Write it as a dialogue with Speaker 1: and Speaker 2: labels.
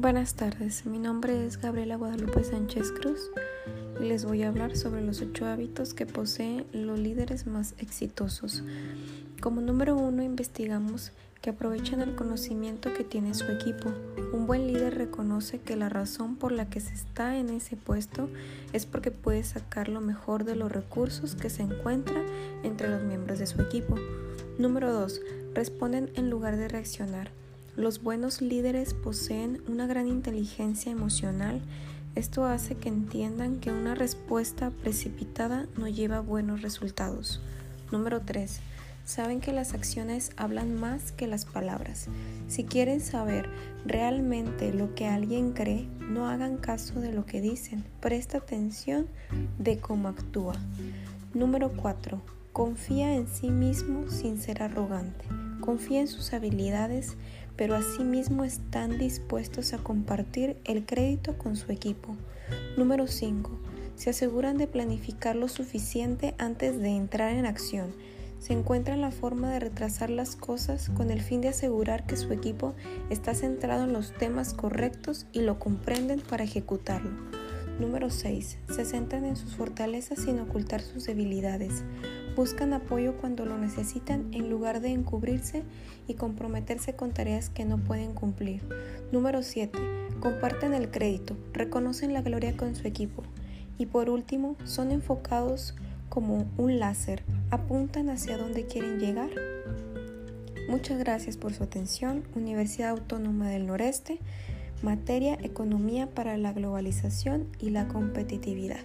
Speaker 1: Buenas tardes, mi nombre es Gabriela Guadalupe Sánchez Cruz y les voy a hablar sobre los ocho hábitos que poseen los líderes más exitosos. Como número uno investigamos que aprovechan el conocimiento que tiene su equipo. Un buen líder reconoce que la razón por la que se está en ese puesto es porque puede sacar lo mejor de los recursos que se encuentran entre los miembros de su equipo. Número 2. Responden en lugar de reaccionar. Los buenos líderes poseen una gran inteligencia emocional. Esto hace que entiendan que una respuesta precipitada no lleva buenos resultados. Número 3 saben que las acciones hablan más que las palabras. Si quieren saber realmente lo que alguien cree, no hagan caso de lo que dicen, presta atención de cómo actúa. Número 4. Confía en sí mismo sin ser arrogante. Confía en sus habilidades, pero asimismo están dispuestos a compartir el crédito con su equipo. Número 5. Se aseguran de planificar lo suficiente antes de entrar en acción se encuentra la forma de retrasar las cosas con el fin de asegurar que su equipo está centrado en los temas correctos y lo comprenden para ejecutarlo. Número 6. Se centran en sus fortalezas sin ocultar sus debilidades. Buscan apoyo cuando lo necesitan en lugar de encubrirse y comprometerse con tareas que no pueden cumplir. Número 7. Comparten el crédito, reconocen la gloria con su equipo. Y por último, son enfocados como un láser, apuntan hacia dónde quieren llegar. Muchas gracias por su atención. Universidad Autónoma del Noreste, materia Economía para la Globalización y la Competitividad.